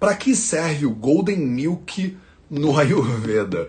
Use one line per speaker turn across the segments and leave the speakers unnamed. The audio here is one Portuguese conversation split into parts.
Para que serve o Golden Milk no Ayurveda?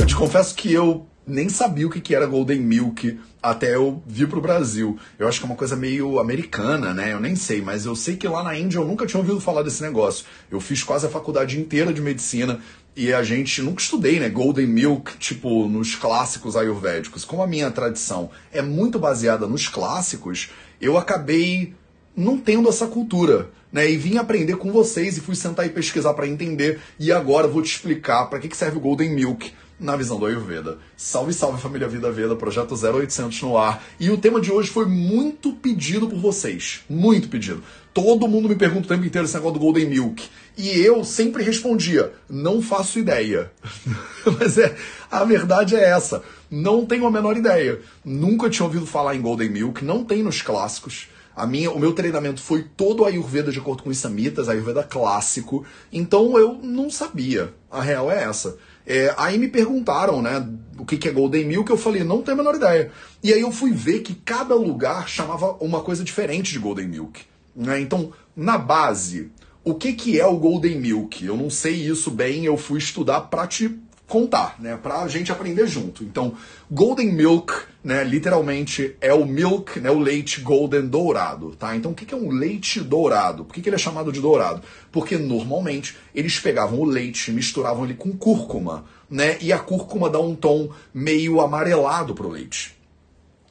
Eu te confesso que eu nem sabia o que era Golden Milk até eu vir pro Brasil. Eu acho que é uma coisa meio americana, né? Eu nem sei, mas eu sei que lá na Índia eu nunca tinha ouvido falar desse negócio. Eu fiz quase a faculdade inteira de medicina e a gente nunca estudei, né? Golden Milk, tipo, nos clássicos ayurvédicos. Como a minha tradição é muito baseada nos clássicos, eu acabei não tendo essa cultura, né? E vim aprender com vocês e fui sentar e pesquisar para entender. E agora vou te explicar para que, que serve o Golden Milk na visão do Ayurveda. Salve, salve família Vida Veda, projeto 0800 no ar. E o tema de hoje foi muito pedido por vocês, muito pedido. Todo mundo me pergunta o tempo inteiro esse negócio do Golden Milk. E eu sempre respondia, não faço ideia. Mas é, a verdade é essa, não tenho a menor ideia. Nunca tinha ouvido falar em Golden Milk, não tem nos clássicos. A minha, o meu treinamento foi todo Ayurveda de acordo com os Samitas, Ayurveda clássico. Então eu não sabia. A real é essa. É, aí me perguntaram, né, o que, que é Golden Milk, eu falei, não tenho a menor ideia. E aí eu fui ver que cada lugar chamava uma coisa diferente de Golden Milk. Né? Então, na base, o que, que é o Golden Milk? Eu não sei isso bem, eu fui estudar para te contar, né, pra gente aprender junto. Então, Golden Milk, né, literalmente é o milk, né, o leite golden dourado, tá? Então, o que é um leite dourado? Por que ele é chamado de dourado? Porque normalmente eles pegavam o leite, misturavam ele com cúrcuma, né, e a cúrcuma dá um tom meio amarelado pro leite.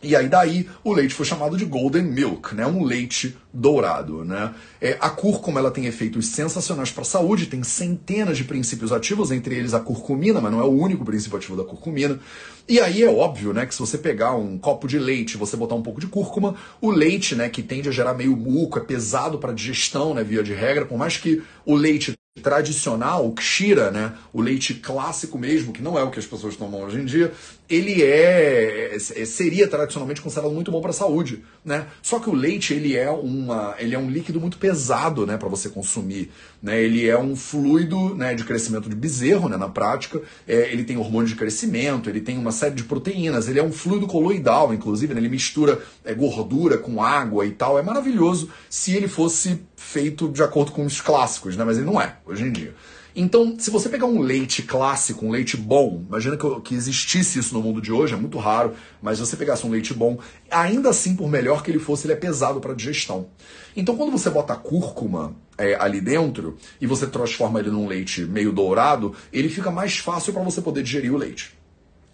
E aí daí o leite foi chamado de golden milk, né? Um leite dourado, né? É, a cúrcuma ela tem efeitos sensacionais para a saúde, tem centenas de princípios ativos, entre eles a curcumina, mas não é o único princípio ativo da curcumina. E aí é óbvio, né, que se você pegar um copo de leite, você botar um pouco de cúrcuma, o leite, né, que tende a gerar meio muco, é pesado para digestão, né, via de regra, por mais que o leite tradicional, o kshira, né, o leite clássico mesmo, que não é o que as pessoas tomam hoje em dia, ele é, é seria tradicionalmente considerado muito bom para a saúde, né? Só que o leite ele é uma, ele é um líquido muito pesado, né, para você consumir, né? Ele é um fluido, né, de crescimento de bezerro, né, na prática. É, ele tem hormônio de crescimento, ele tem uma série de proteínas, ele é um fluido coloidal, inclusive, né, ele mistura é, gordura com água e tal. É maravilhoso se ele fosse feito de acordo com os clássicos, né? Mas ele não é hoje em dia. Então, se você pegar um leite clássico, um leite bom, imagina que, que existisse isso no mundo de hoje, é muito raro, mas se você pegasse um leite bom, ainda assim, por melhor que ele fosse, ele é pesado para digestão. Então, quando você bota cúrcuma é, ali dentro e você transforma ele num leite meio dourado, ele fica mais fácil para você poder digerir o leite.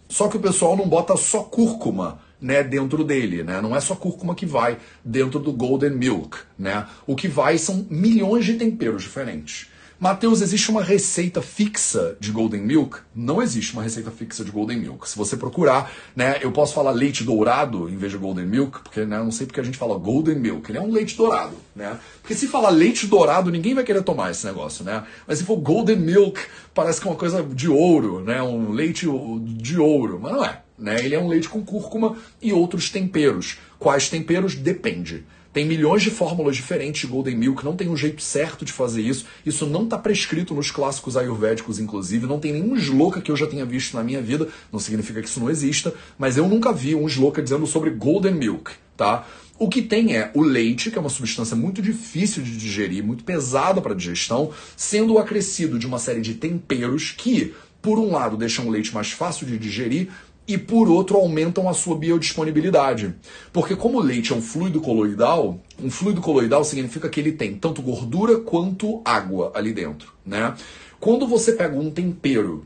Só que o pessoal não bota só cúrcuma né, dentro dele, né? Não é só cúrcuma que vai dentro do golden milk, né? O que vai são milhões de temperos diferentes. Mateus, existe uma receita fixa de Golden Milk? Não existe uma receita fixa de Golden Milk. Se você procurar, né, eu posso falar leite dourado em vez de Golden Milk, porque né, não sei porque a gente fala Golden Milk. Ele é um leite dourado, né? Porque se falar leite dourado, ninguém vai querer tomar esse negócio, né? Mas se for Golden Milk, parece que é uma coisa de ouro, né? Um leite de ouro, mas não é. Né? Ele é um leite com cúrcuma e outros temperos. Quais temperos? Depende. Tem milhões de fórmulas diferentes de Golden Milk, não tem um jeito certo de fazer isso. Isso não está prescrito nos clássicos ayurvédicos, inclusive. Não tem nenhum sloka que eu já tenha visto na minha vida. Não significa que isso não exista, mas eu nunca vi um sloka dizendo sobre Golden Milk, tá? O que tem é o leite, que é uma substância muito difícil de digerir, muito pesada para digestão, sendo acrescido de uma série de temperos que, por um lado, deixam o leite mais fácil de digerir, e por outro aumentam a sua biodisponibilidade. Porque como o leite é um fluido coloidal, um fluido coloidal significa que ele tem tanto gordura quanto água ali dentro, né? Quando você pega um tempero,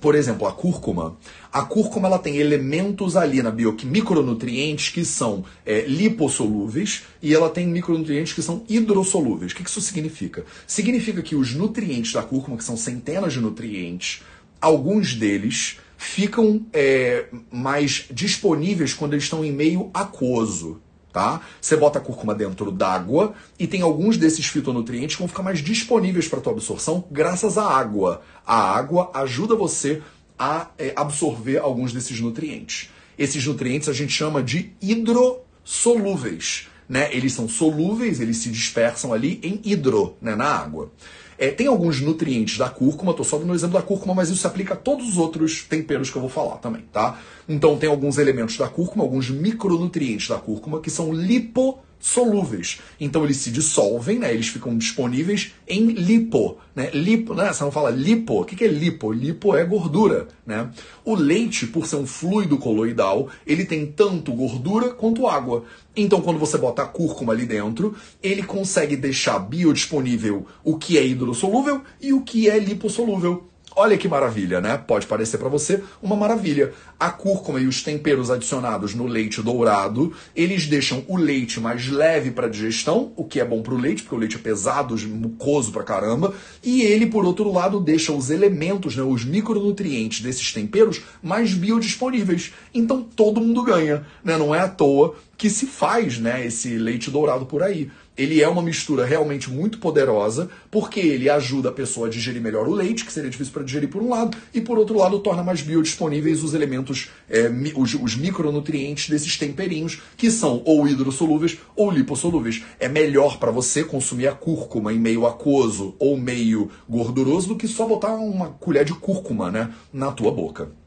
por exemplo, a cúrcuma, a cúrcuma ela tem elementos ali na bio, micronutrientes que são é, lipossolúveis e ela tem micronutrientes que são hidrossolúveis. O que isso significa? Significa que os nutrientes da cúrcuma, que são centenas de nutrientes, alguns deles ficam é, mais disponíveis quando eles estão em meio aquoso. Tá? Você bota a cúrcuma dentro d'água e tem alguns desses fitonutrientes que vão ficar mais disponíveis para tua absorção graças à água. A água ajuda você a é, absorver alguns desses nutrientes. Esses nutrientes a gente chama de hidrossolúveis. Né? Eles são solúveis, eles se dispersam ali em hidro, né? na água. É, tem alguns nutrientes da cúrcuma, estou só dando o exemplo da cúrcuma, mas isso se aplica a todos os outros temperos que eu vou falar também, tá? Então tem alguns elementos da cúrcuma, alguns micronutrientes da cúrcuma que são lipossolúveis solúveis. Então eles se dissolvem, né? Eles ficam disponíveis em lipo, né? Lipo, né? Você não fala lipo. O que é lipo? Lipo é gordura, né? O leite, por ser um fluido coloidal, ele tem tanto gordura quanto água. Então, quando você bota a cúrcuma ali dentro, ele consegue deixar biodisponível o que é hidrossolúvel e o que é lipossolúvel. Olha que maravilha, né? Pode parecer para você uma maravilha. A cúrcuma e os temperos adicionados no leite dourado, eles deixam o leite mais leve para digestão, o que é bom para o leite, porque o leite é pesado, mucoso pra caramba, e ele, por outro lado, deixa os elementos, né, os micronutrientes desses temperos mais biodisponíveis. Então todo mundo ganha, né? Não é à toa que se faz, né, esse leite dourado por aí ele é uma mistura realmente muito poderosa, porque ele ajuda a pessoa a digerir melhor o leite, que seria difícil para digerir por um lado, e por outro lado torna mais biodisponíveis os elementos, é, os, os, micronutrientes desses temperinhos, que são ou hidrossolúveis ou lipossolúveis. É melhor para você consumir a cúrcuma em meio aquoso ou meio gorduroso do que só botar uma colher de cúrcuma né, na tua boca.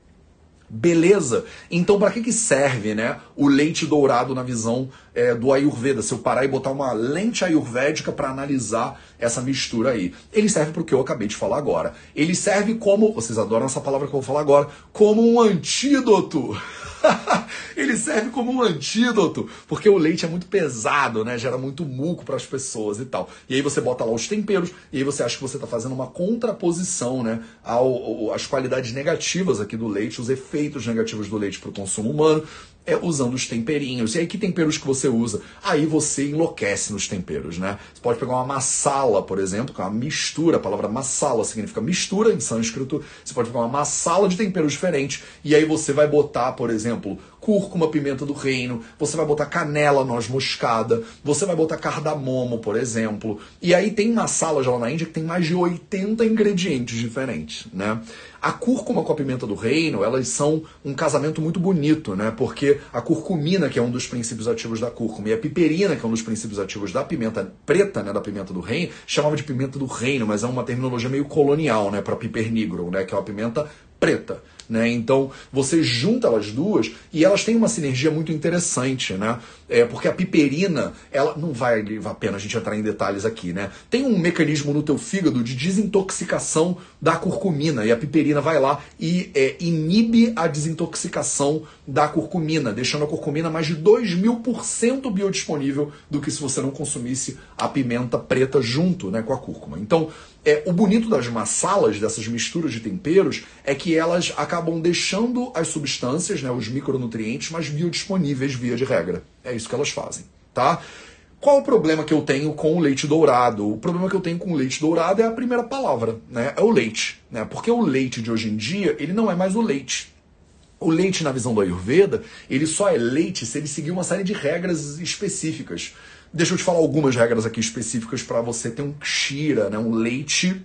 Beleza. Então, para que, que serve né, o leite dourado na visão é, do Ayurveda? Se eu parar e botar uma lente ayurvédica para analisar essa mistura aí. Ele serve para o que eu acabei de falar agora. Ele serve como, vocês adoram essa palavra que eu vou falar agora, como um antídoto. ele serve como um antídoto, porque o leite é muito pesado, né? Gera muito muco para as pessoas e tal. E aí você bota lá os temperos, e aí você acha que você está fazendo uma contraposição, né? Ao, ao, às qualidades negativas aqui do leite, os efeitos negativos do leite para o consumo humano é usando os temperinhos. E aí, que temperos que você usa? Aí você enlouquece nos temperos, né? Você pode pegar uma massala, por exemplo, que é uma mistura. A palavra massala significa mistura em sânscrito. Você pode pegar uma massala de temperos diferentes. E aí você vai botar, por exemplo, cúrcuma, pimenta do reino, você vai botar canela, noz moscada, você vai botar cardamomo, por exemplo. E aí tem massala já lá na Índia que tem mais de 80 ingredientes diferentes, né? A cúrcuma com a pimenta do reino, elas são um casamento muito bonito, né? Porque a curcumina, que é um dos princípios ativos da cúrcuma, e a piperina, que é um dos princípios ativos da pimenta preta, né, da pimenta do reino, chamava de pimenta do reino, mas é uma terminologia meio colonial, né, para piper negro, né, que é uma pimenta preta. Né? Então você junta elas duas e elas têm uma sinergia muito interessante, né? É, porque a piperina, ela não vai a pena a gente entrar em detalhes aqui, né? Tem um mecanismo no teu fígado de desintoxicação da curcumina e a piperina vai lá e é, inibe a desintoxicação da curcumina, deixando a curcumina mais de 2 mil por cento biodisponível do que se você não consumisse a pimenta preta junto né, com a cúrcuma. Então, é, o bonito das massalas, dessas misturas de temperos, é que elas acabam deixando as substâncias, né, os micronutrientes, mais biodisponíveis via de regra. É isso que elas fazem, tá? Qual o problema que eu tenho com o leite dourado? O problema que eu tenho com o leite dourado é a primeira palavra, né? É o leite, né? Porque o leite de hoje em dia, ele não é mais o leite. O leite, na visão do Ayurveda, ele só é leite se ele seguir uma série de regras específicas. Deixa eu te falar algumas regras aqui específicas para você ter um kshira, né, um leite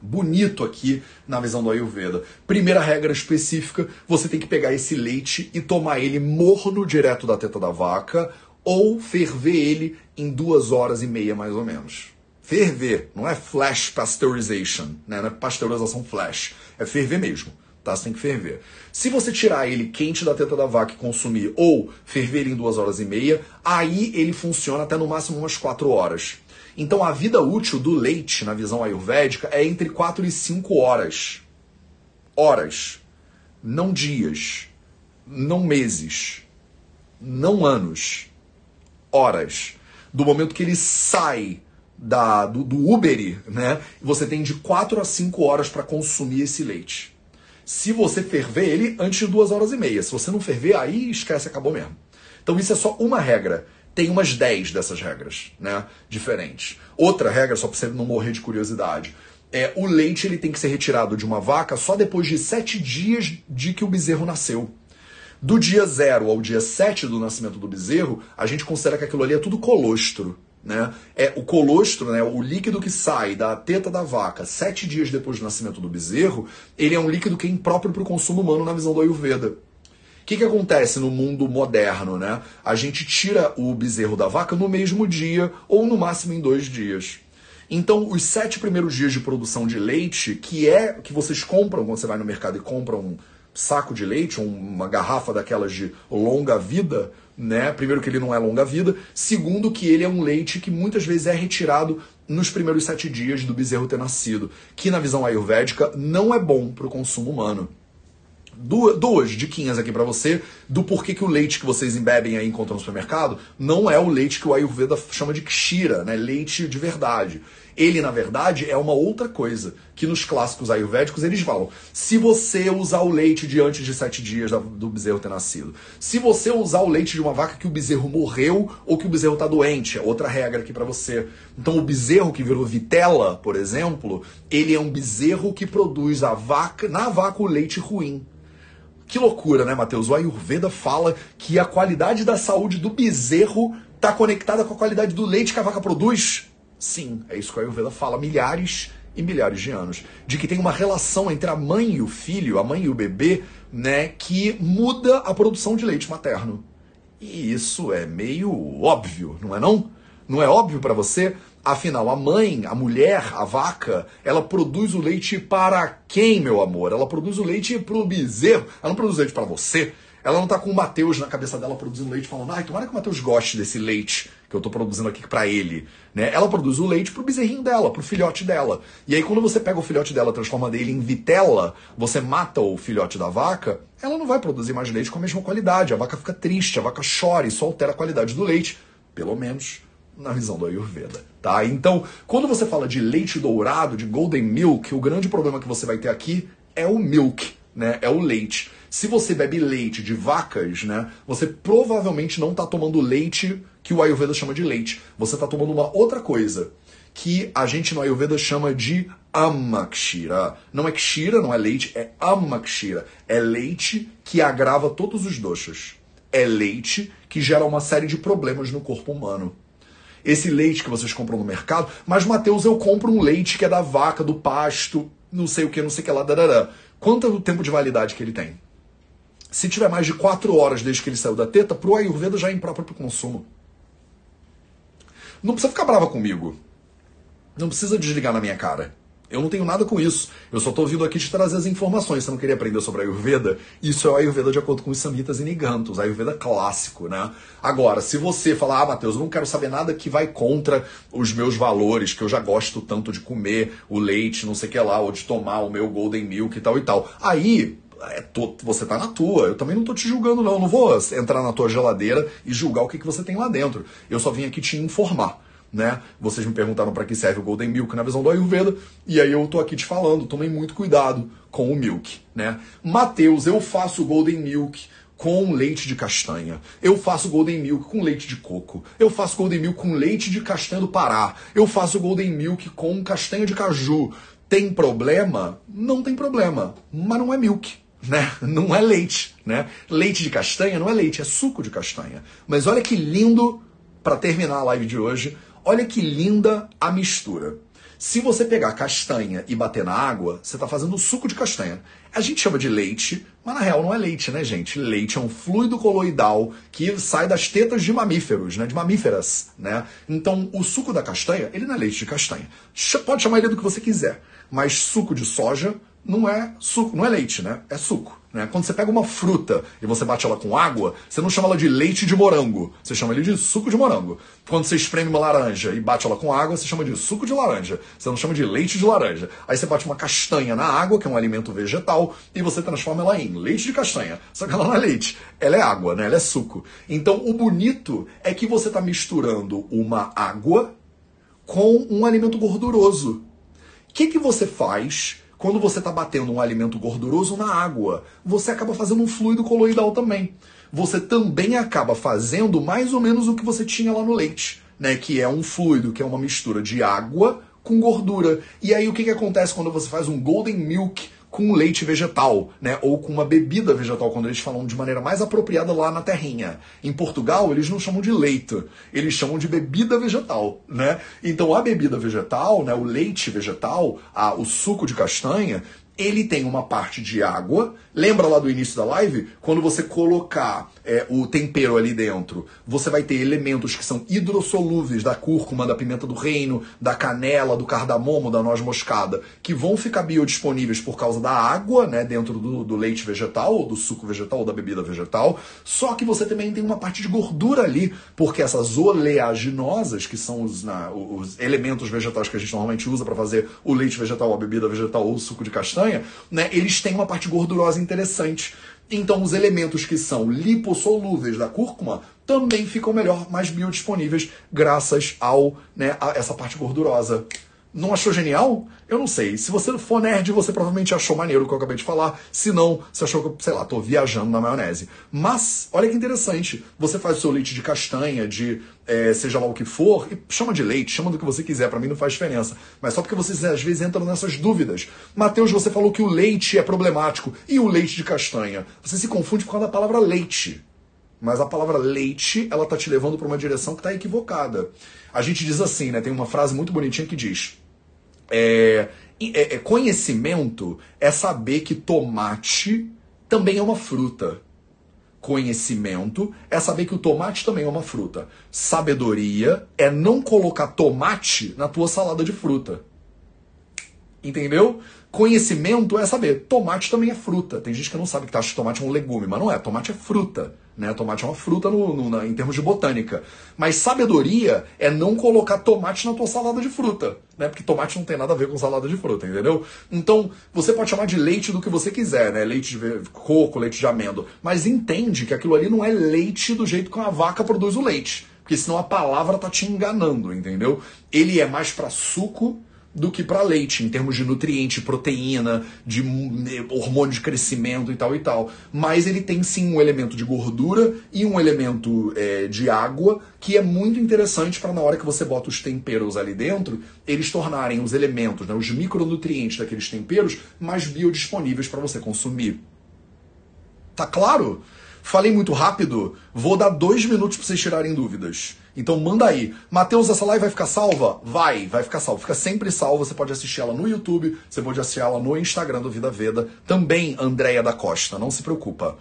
bonito aqui na visão do Ayurveda. Primeira regra específica, você tem que pegar esse leite e tomar ele morno direto da teta da vaca ou ferver ele em duas horas e meia mais ou menos. Ferver, não é flash pasteurization, né? não é pasteurização flash, é ferver mesmo tá? Tem que ferver. Se você tirar ele quente da teta da vaca e consumir, ou ferver ele em duas horas e meia, aí ele funciona até no máximo umas quatro horas. Então a vida útil do leite, na visão ayurvédica, é entre 4 e 5 horas. Horas. Não dias. Não meses. Não anos. Horas. Do momento que ele sai da, do, do Uber, né? Você tem de 4 a 5 horas para consumir esse leite se você ferver ele antes de duas horas e meia. Se você não ferver, aí esquece, acabou mesmo. Então isso é só uma regra. Tem umas 10 dessas regras, né? Diferentes. Outra regra, só para você não morrer de curiosidade, é o leite ele tem que ser retirado de uma vaca só depois de sete dias de que o bezerro nasceu. Do dia zero ao dia 7 do nascimento do bezerro, a gente considera que aquilo ali é tudo colostro. Né? É o colostro, né, o líquido que sai da teta da vaca sete dias depois do nascimento do bezerro, ele é um líquido que é impróprio para o consumo humano na visão do Ayurveda. O que, que acontece no mundo moderno? Né? A gente tira o bezerro da vaca no mesmo dia ou no máximo em dois dias. Então, os sete primeiros dias de produção de leite, que é que vocês compram quando você vai no mercado e compram um saco de leite, uma garrafa daquelas de longa vida, né? Primeiro que ele não é longa vida, segundo que ele é um leite que muitas vezes é retirado nos primeiros sete dias do bezerro ter nascido, que na visão ayurvédica não é bom para o consumo humano duas diquinhas aqui para você do porquê que o leite que vocês embebem aí encontram no supermercado não é o leite que o Ayurveda chama de kshira, né? Leite de verdade. Ele, na verdade, é uma outra coisa, que nos clássicos ayurvédicos eles falam. Se você usar o leite de antes de sete dias do bezerro ter nascido, se você usar o leite de uma vaca que o bezerro morreu ou que o bezerro está doente, é outra regra aqui para você. Então o bezerro que virou vitela, por exemplo, ele é um bezerro que produz a vaca, na vaca o leite ruim. Que loucura, né, Matheus? O Ayurveda fala que a qualidade da saúde do bezerro está conectada com a qualidade do leite que a vaca produz. Sim, é isso que o Ayurveda fala milhares e milhares de anos. De que tem uma relação entre a mãe e o filho, a mãe e o bebê, né, que muda a produção de leite materno. E isso é meio óbvio, não é não? Não é óbvio para você? Afinal, a mãe, a mulher, a vaca, ela produz o leite para quem, meu amor? Ela produz o leite para o bezerro. Ela não produz leite para você. Ela não está com o Mateus na cabeça dela produzindo leite, falando, ai, tomara que o Mateus goste desse leite que eu estou produzindo aqui para ele. Né? Ela produz o leite para o bezerrinho dela, para o filhote dela. E aí, quando você pega o filhote dela transforma ele em vitela, você mata o filhote da vaca, ela não vai produzir mais leite com a mesma qualidade. A vaca fica triste, a vaca chora, isso altera a qualidade do leite. Pelo menos na visão do Ayurveda, tá? Então, quando você fala de leite dourado, de golden milk, o grande problema que você vai ter aqui é o milk, né? É o leite. Se você bebe leite de vacas, né, você provavelmente não está tomando leite que o Ayurveda chama de leite. Você está tomando uma outra coisa que a gente no Ayurveda chama de amakshira. Não é kshira, não é leite, é amakshira. É leite que agrava todos os doshas. É leite que gera uma série de problemas no corpo humano esse leite que vocês compram no mercado, mas Mateus, eu compro um leite que é da vaca, do pasto, não sei o que, não sei o que lá, darará. Quanto é o tempo de validade que ele tem? Se tiver mais de 4 horas desde que ele saiu da teta, pro Ayurveda já é impróprio para consumo. Não precisa ficar brava comigo. Não precisa desligar na minha cara. Eu não tenho nada com isso. Eu só estou vindo aqui te trazer as informações. Você não queria aprender sobre a Ayurveda? Isso é o Ayurveda de acordo com os Samitas e Nigantos, Ayurveda clássico, né? Agora, se você falar, ah, Matheus, eu não quero saber nada que vai contra os meus valores, que eu já gosto tanto de comer o leite, não sei o que lá, ou de tomar o meu Golden Milk e tal e tal. Aí, é, tô, você tá na tua. Eu também não tô te julgando, não. Eu não vou entrar na tua geladeira e julgar o que, que você tem lá dentro. Eu só vim aqui te informar né? Vocês me perguntaram para que serve o Golden Milk na visão do Ayurveda, e aí eu tô aqui te falando, tomem muito cuidado com o milk, né? Mateus, eu faço Golden Milk com leite de castanha. Eu faço Golden Milk com leite de coco. Eu faço Golden Milk com leite de castanha do Pará. Eu faço Golden Milk com castanha de caju. Tem problema? Não tem problema, mas não é milk. Né? Não é leite, né? Leite de castanha não é leite, é suco de castanha. Mas olha que lindo para terminar a live de hoje Olha que linda a mistura. Se você pegar castanha e bater na água, você está fazendo suco de castanha. A gente chama de leite, mas na real não é leite, né, gente? Leite é um fluido coloidal que sai das tetas de mamíferos, né? De mamíferas, né? Então, o suco da castanha, ele não é leite de castanha. Pode chamar ele do que você quiser, mas suco de soja não é suco, não é leite, né? É suco. Né? Quando você pega uma fruta e você bate ela com água, você não chama ela de leite de morango, você chama ele de suco de morango. Quando você espreme uma laranja e bate ela com água, você chama de suco de laranja, você não chama de leite de laranja. Aí você bate uma castanha na água, que é um alimento vegetal, e você transforma ela em leite de castanha. Só que ela não é leite, ela é água, né? ela é suco. Então o bonito é que você está misturando uma água com um alimento gorduroso. O que, que você faz quando você está batendo um alimento gorduroso na água, você acaba fazendo um fluido coloidal também. Você também acaba fazendo mais ou menos o que você tinha lá no leite, né? Que é um fluido, que é uma mistura de água com gordura. E aí o que, que acontece quando você faz um golden milk com leite vegetal, né? Ou com uma bebida vegetal, quando eles falam de maneira mais apropriada lá na terrinha. Em Portugal, eles não chamam de leite, eles chamam de bebida vegetal, né? Então a bebida vegetal, né, o leite vegetal, a, o suco de castanha, ele tem uma parte de água Lembra lá do início da live? Quando você colocar é, o tempero ali dentro, você vai ter elementos que são hidrossolúveis da cúrcuma, da pimenta do reino, da canela, do cardamomo, da noz moscada, que vão ficar biodisponíveis por causa da água, né, dentro do, do leite vegetal, ou do suco vegetal, ou da bebida vegetal. Só que você também tem uma parte de gordura ali, porque essas oleaginosas, que são os, na, os elementos vegetais que a gente normalmente usa para fazer o leite vegetal, a bebida vegetal ou o suco de castanha, né, eles têm uma parte gordurosa Então, os elementos que são lipossolúveis da cúrcuma também ficam melhor, mais biodisponíveis, graças ao, né, a essa parte gordurosa. Não achou genial? Eu não sei. Se você for nerd, você provavelmente achou maneiro o que eu acabei de falar. Se não, você achou que, sei lá, tô viajando na maionese. Mas, olha que interessante. Você faz o seu leite de castanha, de é, seja lá o que for, e chama de leite, chama do que você quiser, para mim não faz diferença. Mas só porque vocês às vezes entram nessas dúvidas. Mateus, você falou que o leite é problemático. E o leite de castanha? Você se confunde por causa da palavra leite. Mas a palavra leite, ela tá te levando para uma direção que tá equivocada. A gente diz assim, né? Tem uma frase muito bonitinha que diz: é, é, é, conhecimento é saber que tomate também é uma fruta. Conhecimento é saber que o tomate também é uma fruta. Sabedoria é não colocar tomate na tua salada de fruta. Entendeu? Conhecimento é saber, tomate também é fruta. Tem gente que não sabe que acha que tomate é um legume, mas não é, tomate é fruta. Né? Tomate é uma fruta no, no, na, em termos de botânica. Mas sabedoria é não colocar tomate na tua salada de fruta. Né? Porque tomate não tem nada a ver com salada de fruta, entendeu? Então, você pode chamar de leite do que você quiser, né? Leite de coco, leite de amêndoa. Mas entende que aquilo ali não é leite do jeito que uma vaca produz o leite. Porque senão a palavra tá te enganando, entendeu? Ele é mais para suco do que para leite, em termos de nutriente, proteína, de hormônio de crescimento e tal e tal. Mas ele tem sim um elemento de gordura e um elemento é, de água que é muito interessante para na hora que você bota os temperos ali dentro, eles tornarem os elementos, né, os micronutrientes daqueles temperos mais biodisponíveis para você consumir. Tá claro? Falei muito rápido, vou dar dois minutos para vocês tirarem dúvidas. Então manda aí. Matheus, essa live vai ficar salva? Vai, vai ficar salva. Fica sempre salva. Você pode assistir ela no YouTube, você pode assistir ela no Instagram do Vida Veda. Também Andréia da Costa, não se preocupa.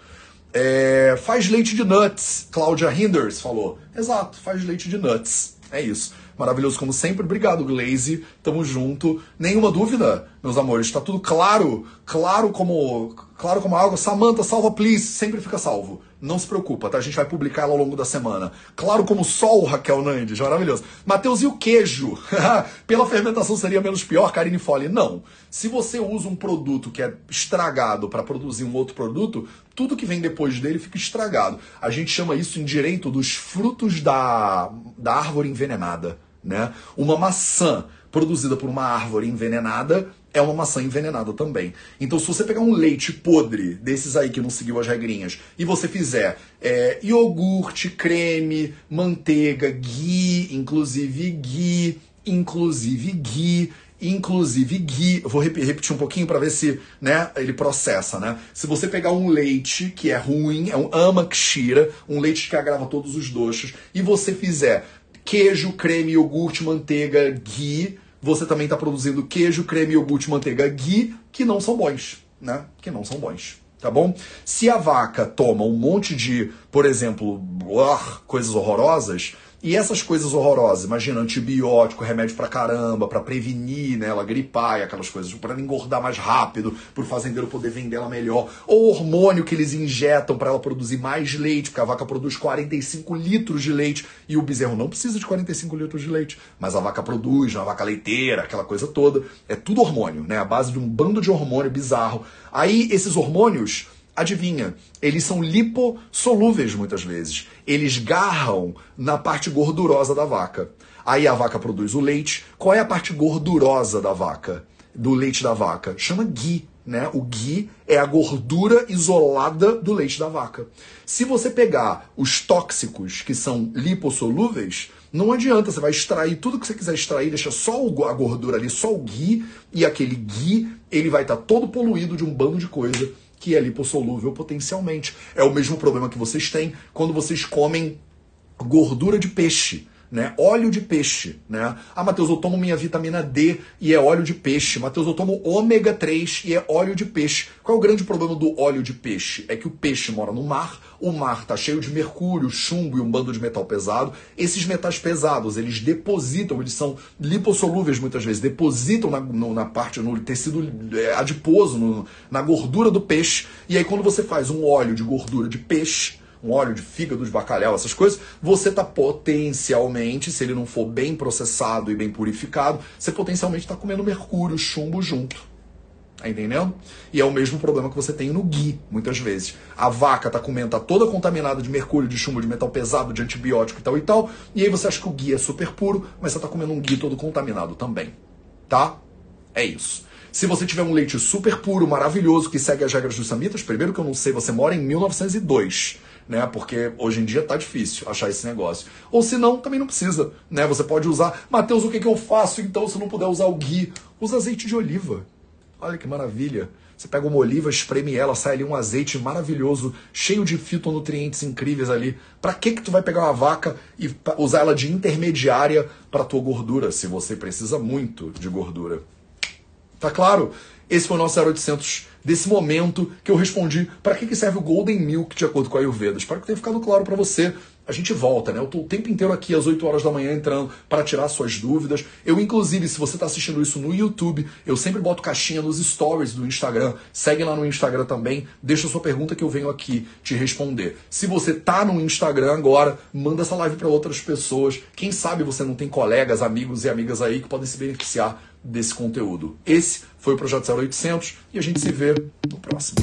É, faz leite de nuts, Cláudia Hinders falou. Exato, faz leite de nuts. É isso. Maravilhoso como sempre. Obrigado, Glaze. Tamo junto. Nenhuma dúvida, meus amores. Tá tudo claro. Claro como claro como água. Samantha, salva, please. Sempre fica salvo. Não se preocupa, tá? A gente vai publicar ela ao longo da semana. Claro como sol, Raquel Nandes. Maravilhoso. Matheus, e o queijo? Pela fermentação seria menos pior, Karine Fole? Não. Se você usa um produto que é estragado para produzir um outro produto, tudo que vem depois dele fica estragado. A gente chama isso em direito dos frutos da, da árvore envenenada. Né? Uma maçã produzida por uma árvore envenenada é uma maçã envenenada também. Então, se você pegar um leite podre, desses aí que não seguiu as regrinhas, e você fizer é, iogurte, creme, manteiga, ghee, inclusive ghee, inclusive ghee, inclusive ghee. vou repetir um pouquinho para ver se né, ele processa, né? Se você pegar um leite que é ruim, é um amakshira, um leite que agrava todos os doces, e você fizer queijo, creme, iogurte, manteiga, ghee, você também está produzindo queijo, creme, iogurte, manteiga, ghee, que não são bons, né? Que não são bons, tá bom? Se a vaca toma um monte de, por exemplo, coisas horrorosas, e essas coisas horrorosas, imagina antibiótico, remédio pra caramba, para prevenir né, ela gripar e aquelas coisas, para engordar mais rápido, para o fazendeiro poder vender ela melhor, ou hormônio que eles injetam para ela produzir mais leite, porque a vaca produz 45 litros de leite e o bezerro não precisa de 45 litros de leite, mas a vaca produz, uma vaca leiteira, aquela coisa toda, é tudo hormônio, né? A base de um bando de hormônio bizarro. Aí esses hormônios adivinha, eles são lipossolúveis muitas vezes. Eles garram na parte gordurosa da vaca. Aí a vaca produz o leite. Qual é a parte gordurosa da vaca? Do leite da vaca? Chama ghee. Né? O ghee é a gordura isolada do leite da vaca. Se você pegar os tóxicos que são lipossolúveis, não adianta, você vai extrair tudo que você quiser extrair, deixa só a gordura ali, só o ghee, e aquele ghee, ele vai estar tá todo poluído de um bando de coisa que é lipossolúvel potencialmente. É o mesmo problema que vocês têm quando vocês comem gordura de peixe. Né? Óleo de peixe, né? Ah, Matheus, eu tomo minha vitamina D e é óleo de peixe. Matheus, eu tomo ômega 3 e é óleo de peixe. Qual é o grande problema do óleo de peixe? É que o peixe mora no mar, o mar tá cheio de mercúrio, chumbo e um bando de metal pesado. Esses metais pesados, eles depositam, eles são lipossolúveis muitas vezes, depositam na, no, na parte, no tecido é, adiposo, no, na gordura do peixe. E aí quando você faz um óleo de gordura de peixe, um óleo de fígado de bacalhau, essas coisas, você está potencialmente, se ele não for bem processado e bem purificado, você potencialmente está comendo mercúrio, chumbo junto. Tá entendendo? E é o mesmo problema que você tem no ghee, muitas vezes. A vaca tá comendo, tá toda contaminada de mercúrio, de chumbo, de metal pesado, de antibiótico e tal e tal. E aí você acha que o ghee é super puro, mas você tá comendo um ghee todo contaminado também. Tá? É isso. Se você tiver um leite super puro, maravilhoso, que segue as regras dos samitas, primeiro que eu não sei, você mora em 1902 né? Porque hoje em dia tá difícil achar esse negócio. Ou se não, também não precisa, né? Você pode usar, Mateus, o que, que eu faço então se não puder usar o ghee? Usa azeite de oliva. Olha que maravilha. Você pega uma oliva, espreme ela, sai ali um azeite maravilhoso, cheio de fitonutrientes incríveis ali. Para que que tu vai pegar uma vaca e usar ela de intermediária para tua gordura, se você precisa muito de gordura? Tá claro? Esse foi o nosso 0800 desse momento que eu respondi para que, que serve o Golden Milk de acordo com a Ayurveda. Espero que tenha ficado claro para você. A gente volta, né? Eu tô o tempo inteiro aqui às 8 horas da manhã entrando para tirar suas dúvidas. Eu, inclusive, se você está assistindo isso no YouTube, eu sempre boto caixinha nos stories do Instagram. Segue lá no Instagram também. Deixa sua pergunta que eu venho aqui te responder. Se você tá no Instagram agora, manda essa live para outras pessoas. Quem sabe você não tem colegas, amigos e amigas aí que podem se beneficiar desse conteúdo. Esse foi o Projeto 0800 e a gente se vê no próximo.